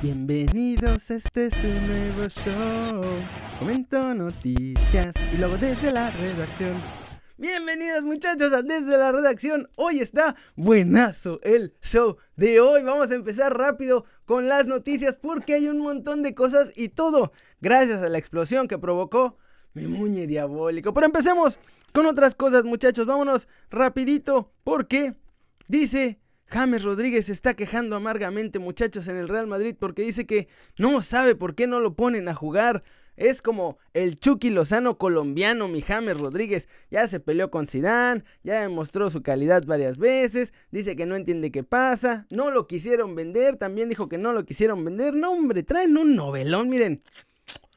Bienvenidos, este es un nuevo show. Comento noticias y luego desde la redacción. Bienvenidos muchachos a Desde la Redacción. Hoy está buenazo el show de hoy. Vamos a empezar rápido con las noticias porque hay un montón de cosas y todo gracias a la explosión que provocó mi muñe diabólico. Pero empecemos con otras cosas muchachos. Vámonos rapidito porque dice James Rodríguez se está quejando amargamente, muchachos, en el Real Madrid porque dice que no sabe por qué no lo ponen a jugar. Es como el Chucky Lozano colombiano, mi James Rodríguez. Ya se peleó con Zidane, ya demostró su calidad varias veces, dice que no entiende qué pasa, no lo quisieron vender, también dijo que no lo quisieron vender. No, hombre, traen un novelón, miren.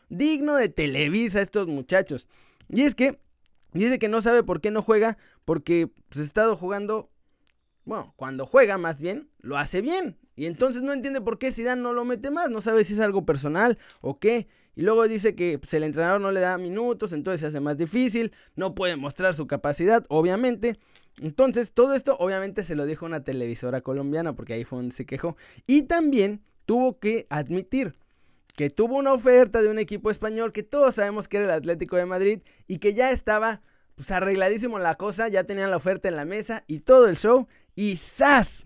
Digno de Televisa estos muchachos. Y es que dice que no sabe por qué no juega, porque pues, ha estado jugando bueno, cuando juega más bien, lo hace bien. Y entonces no entiende por qué Zidane no lo mete más, no sabe si es algo personal o qué. Y luego dice que pues, el entrenador no le da minutos, entonces se hace más difícil, no puede mostrar su capacidad, obviamente. Entonces, todo esto obviamente se lo dijo una televisora colombiana, porque ahí fue donde se quejó. Y también tuvo que admitir que tuvo una oferta de un equipo español que todos sabemos que era el Atlético de Madrid y que ya estaba pues arregladísimo la cosa, ya tenían la oferta en la mesa y todo el show. Y ¡zas!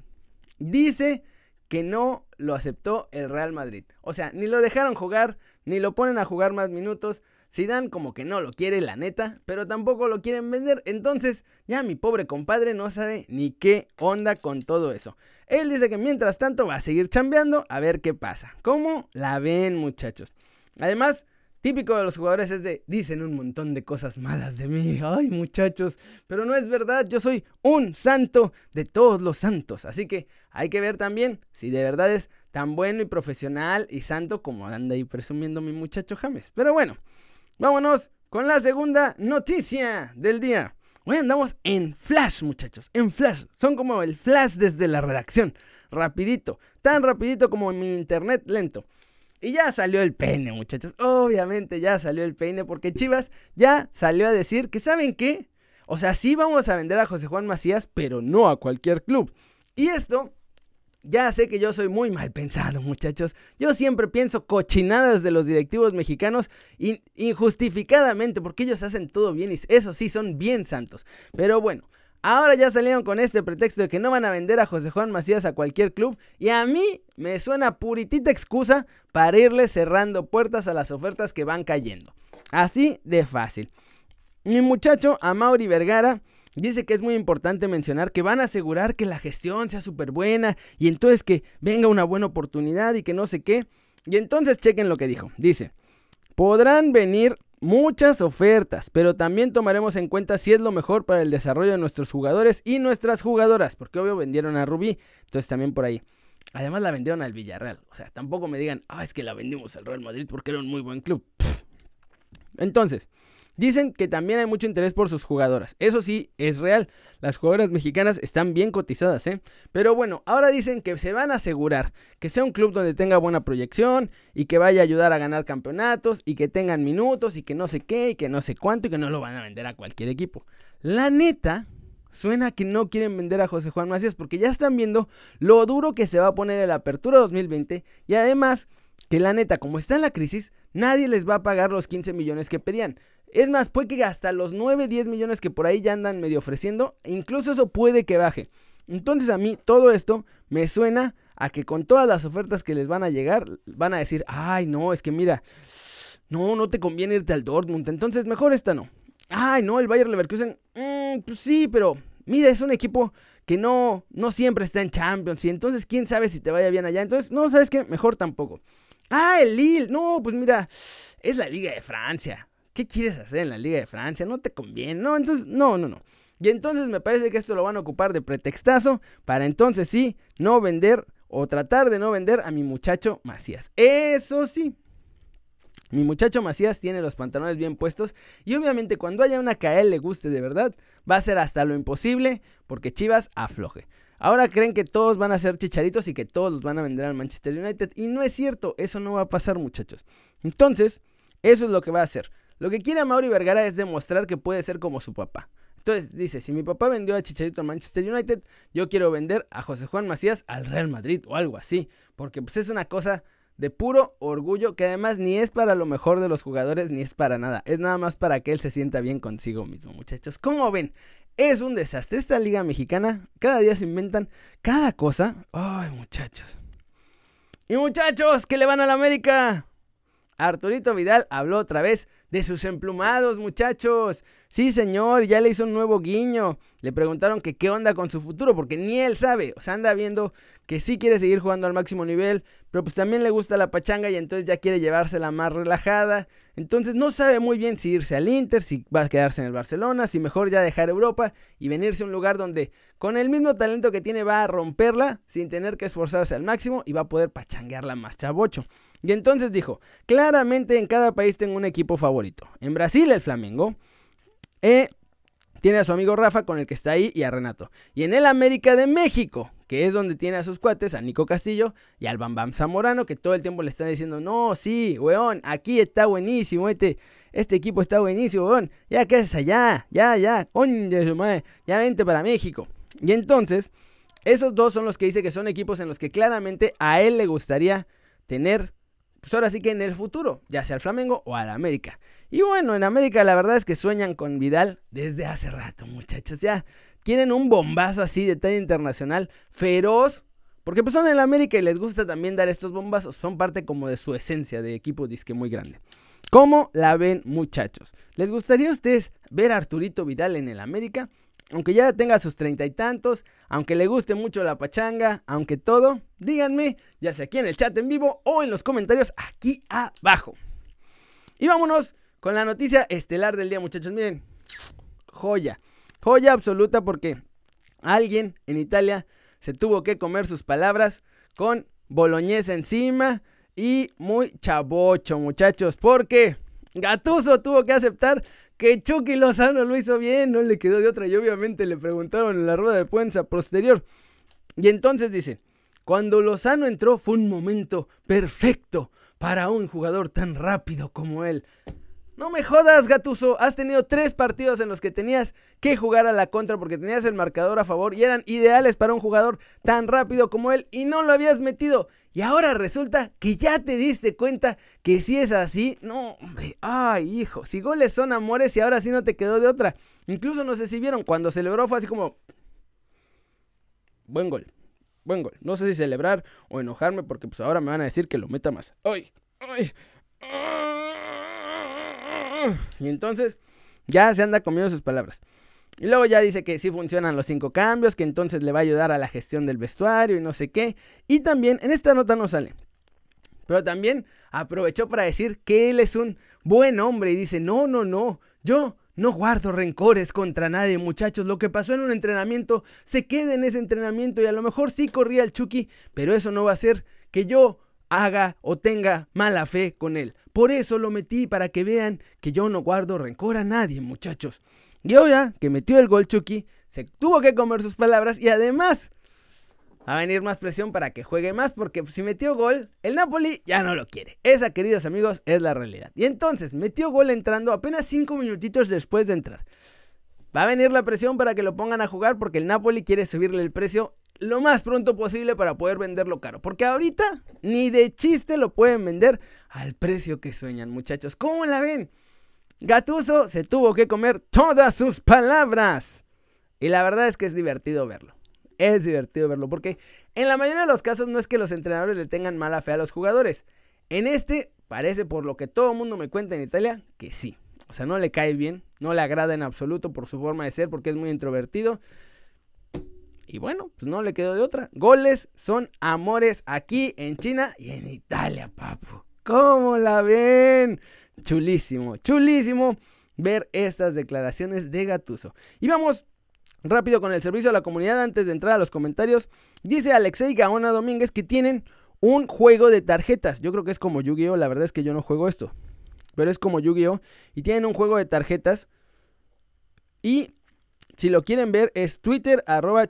Dice que no lo aceptó el Real Madrid. O sea, ni lo dejaron jugar, ni lo ponen a jugar más minutos. dan como que no lo quiere, la neta, pero tampoco lo quieren vender. Entonces, ya mi pobre compadre no sabe ni qué onda con todo eso. Él dice que mientras tanto va a seguir chambeando a ver qué pasa. ¿Cómo la ven, muchachos? Además, Típico de los jugadores es de, dicen un montón de cosas malas de mí. Ay, muchachos, pero no es verdad, yo soy un santo de todos los santos. Así que hay que ver también si de verdad es tan bueno y profesional y santo como anda ahí presumiendo mi muchacho James. Pero bueno, vámonos con la segunda noticia del día. Hoy andamos en flash, muchachos, en flash. Son como el flash desde la redacción. Rapidito, tan rapidito como mi internet lento. Y ya salió el peine, muchachos. Obviamente ya salió el peine porque Chivas ya salió a decir que ¿saben qué? O sea, sí vamos a vender a José Juan Macías, pero no a cualquier club. Y esto, ya sé que yo soy muy mal pensado, muchachos. Yo siempre pienso cochinadas de los directivos mexicanos injustificadamente porque ellos hacen todo bien y eso sí son bien santos. Pero bueno, Ahora ya salieron con este pretexto de que no van a vender a José Juan Macías a cualquier club. Y a mí me suena puritita excusa para irle cerrando puertas a las ofertas que van cayendo. Así de fácil. Mi muchacho Amaury Vergara dice que es muy importante mencionar que van a asegurar que la gestión sea súper buena y entonces que venga una buena oportunidad y que no sé qué. Y entonces chequen lo que dijo. Dice, podrán venir muchas ofertas, pero también tomaremos en cuenta si es lo mejor para el desarrollo de nuestros jugadores y nuestras jugadoras, porque obvio vendieron a Rubí, entonces también por ahí. Además la vendieron al Villarreal, o sea, tampoco me digan, ah, es que la vendimos al Real Madrid porque era un muy buen club. Entonces, Dicen que también hay mucho interés por sus jugadoras. Eso sí, es real. Las jugadoras mexicanas están bien cotizadas, ¿eh? Pero bueno, ahora dicen que se van a asegurar que sea un club donde tenga buena proyección y que vaya a ayudar a ganar campeonatos y que tengan minutos y que no sé qué y que no sé cuánto y que no lo van a vender a cualquier equipo. La neta, suena que no quieren vender a José Juan Macías porque ya están viendo lo duro que se va a poner en la apertura 2020 y además que la neta, como está en la crisis, nadie les va a pagar los 15 millones que pedían. Es más, puede que hasta los 9, 10 millones que por ahí ya andan medio ofreciendo, incluso eso puede que baje. Entonces a mí todo esto me suena a que con todas las ofertas que les van a llegar, van a decir, ay no, es que mira, no, no te conviene irte al Dortmund, entonces mejor esta no. Ay no, el Bayern Leverkusen, mm, pues sí, pero mira, es un equipo que no, no siempre está en Champions y entonces quién sabe si te vaya bien allá. Entonces, no, ¿sabes qué? Mejor tampoco. Ah, el Lille, no, pues mira, es la Liga de Francia. ¿Qué quieres hacer en la Liga de Francia? No te conviene. No, entonces, no, no, no. Y entonces me parece que esto lo van a ocupar de pretextazo para entonces sí no vender o tratar de no vender a mi muchacho Macías. Eso sí. Mi muchacho Macías tiene los pantalones bien puestos y obviamente cuando haya una que a él le guste de verdad, va a ser hasta lo imposible porque Chivas afloje. Ahora creen que todos van a ser chicharitos y que todos los van a vender al Manchester United y no es cierto, eso no va a pasar muchachos. Entonces, eso es lo que va a hacer. Lo que quiere Mauri Vergara es demostrar que puede ser como su papá. Entonces dice, si mi papá vendió a Chicharito al Manchester United, yo quiero vender a José Juan Macías al Real Madrid o algo así. Porque pues es una cosa de puro orgullo, que además ni es para lo mejor de los jugadores, ni es para nada. Es nada más para que él se sienta bien consigo mismo, muchachos. ¿Cómo ven? Es un desastre. Esta liga mexicana, cada día se inventan cada cosa. Ay, muchachos. Y muchachos, que le van a la América. Arturito Vidal habló otra vez de sus emplumados, muchachos. Sí, señor, ya le hizo un nuevo guiño. Le preguntaron que qué onda con su futuro, porque ni él sabe. O sea, anda viendo que sí quiere seguir jugando al máximo nivel, pero pues también le gusta la pachanga y entonces ya quiere llevársela más relajada. Entonces no sabe muy bien si irse al Inter, si va a quedarse en el Barcelona, si mejor ya dejar Europa y venirse a un lugar donde con el mismo talento que tiene va a romperla sin tener que esforzarse al máximo y va a poder pachanguearla más chavocho. Y entonces dijo, claramente en cada país tengo un equipo favorito. En Brasil el Flamengo. Eh, tiene a su amigo Rafa con el que está ahí y a Renato. Y en el América de México, que es donde tiene a sus cuates, a Nico Castillo y al Bambam Zamorano, que todo el tiempo le están diciendo, no, sí, weón, aquí está buenísimo, este, este equipo está buenísimo, weón, ya que es allá, ya, ya, ya vente para México. Y entonces, esos dos son los que dice que son equipos en los que claramente a él le gustaría tener pues ahora sí que en el futuro, ya sea al Flamengo o al América. Y bueno, en América la verdad es que sueñan con Vidal desde hace rato, muchachos. Ya quieren un bombazo así de talla internacional, feroz. Porque pues son en América y les gusta también dar estos bombazos. Son parte como de su esencia de equipo disque muy grande. ¿Cómo la ven, muchachos? ¿Les gustaría a ustedes ver a Arturito Vidal en el América? aunque ya tenga sus treinta y tantos, aunque le guste mucho la pachanga, aunque todo, díganme, ya sea aquí en el chat en vivo o en los comentarios aquí abajo. Y vámonos con la noticia estelar del día, muchachos. Miren, joya, joya absoluta porque alguien en Italia se tuvo que comer sus palabras con boloñesa encima y muy chabocho, muchachos, porque Gatuso tuvo que aceptar que Chucky Lozano lo hizo bien, no le quedó de otra y obviamente le preguntaron en la rueda de prensa posterior. Y entonces dice, cuando Lozano entró fue un momento perfecto para un jugador tan rápido como él. No me jodas, Gatuso. Has tenido tres partidos en los que tenías que jugar a la contra porque tenías el marcador a favor y eran ideales para un jugador tan rápido como él y no lo habías metido. Y ahora resulta que ya te diste cuenta que si es así, no, hombre, ay, hijo, si goles son amores y ahora sí no te quedó de otra. Incluso no sé si vieron, cuando celebró fue así como... Buen gol, buen gol. No sé si celebrar o enojarme porque pues ahora me van a decir que lo meta más. Ay, ay, Y entonces ya se anda comiendo sus palabras. Y luego ya dice que sí funcionan los cinco cambios, que entonces le va a ayudar a la gestión del vestuario y no sé qué. Y también, en esta nota no sale. Pero también aprovechó para decir que él es un buen hombre y dice, no, no, no, yo no guardo rencores contra nadie, muchachos. Lo que pasó en un entrenamiento se queda en ese entrenamiento y a lo mejor sí corría el Chucky, pero eso no va a hacer que yo haga o tenga mala fe con él. Por eso lo metí para que vean que yo no guardo rencor a nadie, muchachos. Y ahora que metió el gol Chucky, se tuvo que comer sus palabras y además va a venir más presión para que juegue más porque si metió gol, el Napoli ya no lo quiere. Esa, queridos amigos, es la realidad. Y entonces metió gol entrando apenas 5 minutitos después de entrar. Va a venir la presión para que lo pongan a jugar porque el Napoli quiere subirle el precio lo más pronto posible para poder venderlo caro. Porque ahorita ni de chiste lo pueden vender al precio que sueñan, muchachos. ¿Cómo la ven? Gatuso se tuvo que comer todas sus palabras. Y la verdad es que es divertido verlo. Es divertido verlo porque en la mayoría de los casos no es que los entrenadores le tengan mala fe a los jugadores. En este parece por lo que todo el mundo me cuenta en Italia que sí. O sea, no le cae bien, no le agrada en absoluto por su forma de ser porque es muy introvertido. Y bueno, pues no le quedó de otra. Goles son amores aquí en China y en Italia, papu. ¿Cómo la ven? Chulísimo, chulísimo ver estas declaraciones de Gatuso. Y vamos rápido con el servicio a la comunidad antes de entrar a los comentarios. Dice Alexei Gaona Domínguez que tienen un juego de tarjetas. Yo creo que es como Yu-Gi-Oh! La verdad es que yo no juego esto. Pero es como Yu-Gi-Oh! Y tienen un juego de tarjetas. Y si lo quieren ver es Twitter arroba.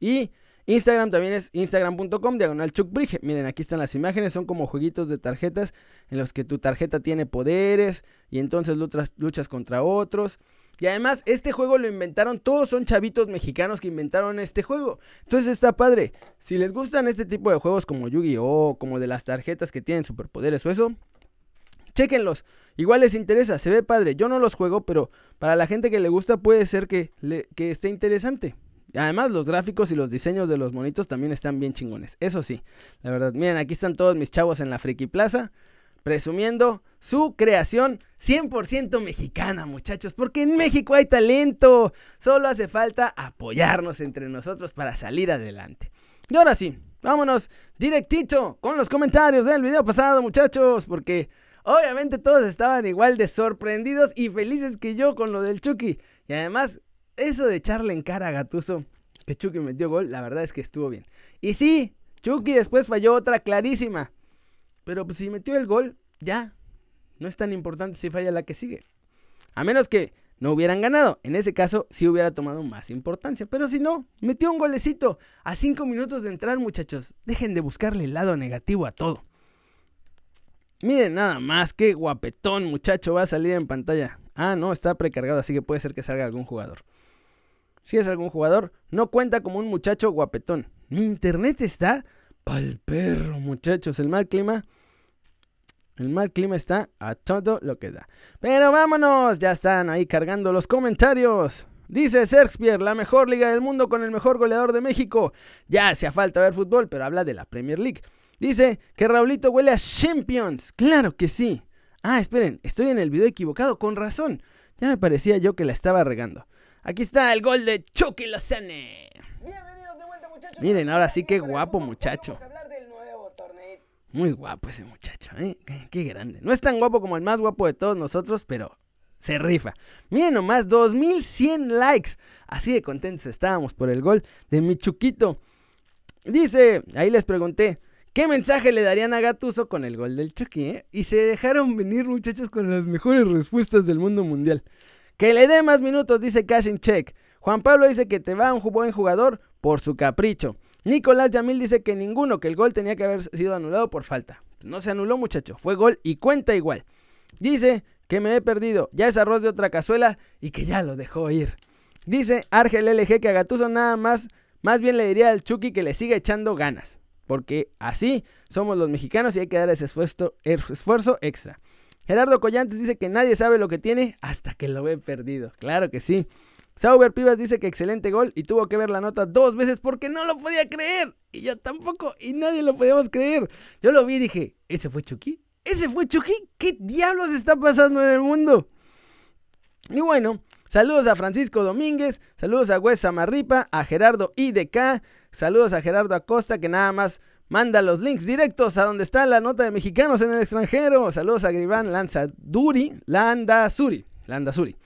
Y Instagram también es instagram.com diagonal chuckbrige. Miren, aquí están las imágenes, son como jueguitos de tarjetas en los que tu tarjeta tiene poderes y entonces luchas, luchas contra otros. Y además, este juego lo inventaron, todos son chavitos mexicanos que inventaron este juego. Entonces está padre. Si les gustan este tipo de juegos como Yu-Gi-Oh, como de las tarjetas que tienen superpoderes o eso, chéquenlos. Igual les interesa, se ve padre. Yo no los juego, pero para la gente que le gusta puede ser que, que esté interesante. Además, los gráficos y los diseños de los monitos también están bien chingones. Eso sí, la verdad. Miren, aquí están todos mis chavos en la Friki Plaza presumiendo su creación 100% mexicana, muchachos, porque en México hay talento, solo hace falta apoyarnos entre nosotros para salir adelante. Y ahora sí, vámonos directito con los comentarios del video pasado, muchachos, porque obviamente todos estaban igual de sorprendidos y felices que yo con lo del Chucky. Y además, eso de echarle en cara a Gatuso que Chucky metió gol, la verdad es que estuvo bien. Y sí, Chucky después falló otra clarísima. Pero pues, si metió el gol, ya. No es tan importante si falla la que sigue. A menos que no hubieran ganado. En ese caso sí hubiera tomado más importancia. Pero si no, metió un golecito a 5 minutos de entrar, muchachos. Dejen de buscarle el lado negativo a todo. Miren nada más, qué guapetón muchacho va a salir en pantalla. Ah, no, está precargado, así que puede ser que salga algún jugador. Si es algún jugador, no cuenta como un muchacho guapetón. Mi internet está pa'l perro, muchachos. El mal clima el mal clima está a todo lo que da. Pero vámonos, ya están ahí cargando los comentarios. Dice Shakespeare, la mejor liga del mundo con el mejor goleador de México. Ya hacía falta ver fútbol, pero habla de la Premier League. Dice que Raulito huele a Champions. Claro que sí. Ah, esperen, estoy en el video equivocado, con razón. Ya me parecía yo que la estaba regando. Aquí está el gol de Chucky Lozane. Bienvenidos de vuelta, muchachos. Miren, ahora sí que guapo, muchacho. Muy guapo ese muchacho, ¿eh? Qué, grande. No es tan guapo como el más guapo de todos nosotros, pero se rifa. Miren nomás, 2100 likes. Así de contentos estábamos por el gol de Michuquito. Dice, ahí les pregunté, ¿qué mensaje le darían a Gatuso con el gol del Chucky? Eh? Y se dejaron venir muchachos con las mejores respuestas del mundo mundial. Que le dé más minutos, dice Cash Check. Juan Pablo dice que te va un buen jugador por su capricho. Nicolás Yamil dice que ninguno, que el gol tenía que haber sido anulado por falta. No se anuló, muchacho, fue gol y cuenta igual. Dice que me he perdido, ya es arroz de otra cazuela y que ya lo dejó ir. Dice Argel LG que a Gatuso nada más, más bien le diría al Chucky que le siga echando ganas. Porque así somos los mexicanos y hay que dar ese esfuerzo, esfuerzo extra. Gerardo Collantes dice que nadie sabe lo que tiene hasta que lo ve perdido. Claro que sí. Sauber Pivas dice que excelente gol y tuvo que ver la nota dos veces porque no lo podía creer. Y yo tampoco, y nadie lo podíamos creer. Yo lo vi y dije, ¿ese fue Chucky? ¿Ese fue Chucky? ¿Qué diablos está pasando en el mundo? Y bueno, saludos a Francisco Domínguez, saludos a Wes Samarripa, a Gerardo IDK, saludos a Gerardo Acosta que nada más manda los links directos a donde está la nota de mexicanos en el extranjero. Saludos a Griván Lanzaduri, Landazuri, Landazuri.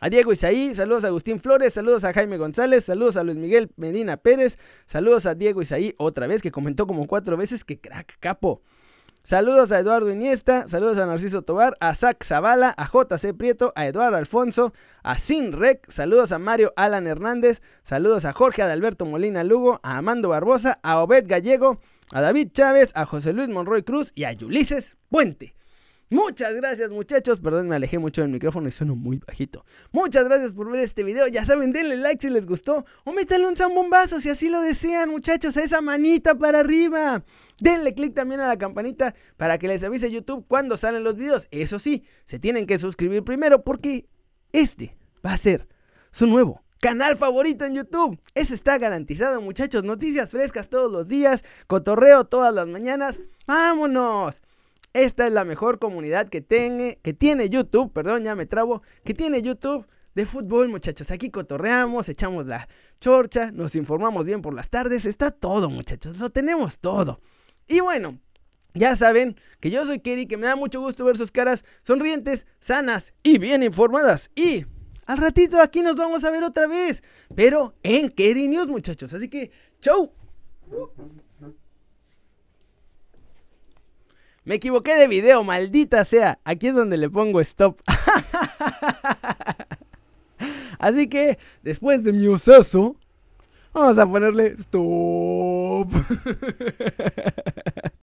A Diego Isaí, saludos a Agustín Flores, saludos a Jaime González, saludos a Luis Miguel Medina Pérez, saludos a Diego Isaí otra vez que comentó como cuatro veces que crack capo. Saludos a Eduardo Iniesta, saludos a Narciso Tobar, a Zach Zavala, a JC Prieto, a Eduardo Alfonso, a Sin Rec, saludos a Mario Alan Hernández, saludos a Jorge Adalberto Molina Lugo, a Amando Barbosa, a Obed Gallego, a David Chávez, a José Luis Monroy Cruz y a Ulises Puente. Muchas gracias muchachos, perdón me alejé mucho del micrófono y sueno muy bajito. Muchas gracias por ver este video, ya saben, denle like si les gustó o métanle un zambombazo si así lo desean muchachos, a esa manita para arriba. Denle click también a la campanita para que les avise YouTube cuando salen los videos. Eso sí, se tienen que suscribir primero porque este va a ser su nuevo canal favorito en YouTube. Eso está garantizado muchachos, noticias frescas todos los días, cotorreo todas las mañanas. ¡Vámonos! Esta es la mejor comunidad que, tiene, que tiene YouTube, perdón, ya me trabo, que tiene YouTube de fútbol, muchachos. Aquí cotorreamos, echamos la chorcha, nos informamos bien por las tardes, está todo, muchachos, lo tenemos todo. Y bueno, ya saben que yo soy Kerry, que me da mucho gusto ver sus caras sonrientes, sanas y bien informadas. Y al ratito aquí nos vamos a ver otra vez, pero en Kerry News, muchachos. Así que, chau. Me equivoqué de video, maldita sea. Aquí es donde le pongo stop. Así que, después de mi osazo, vamos a ponerle stop.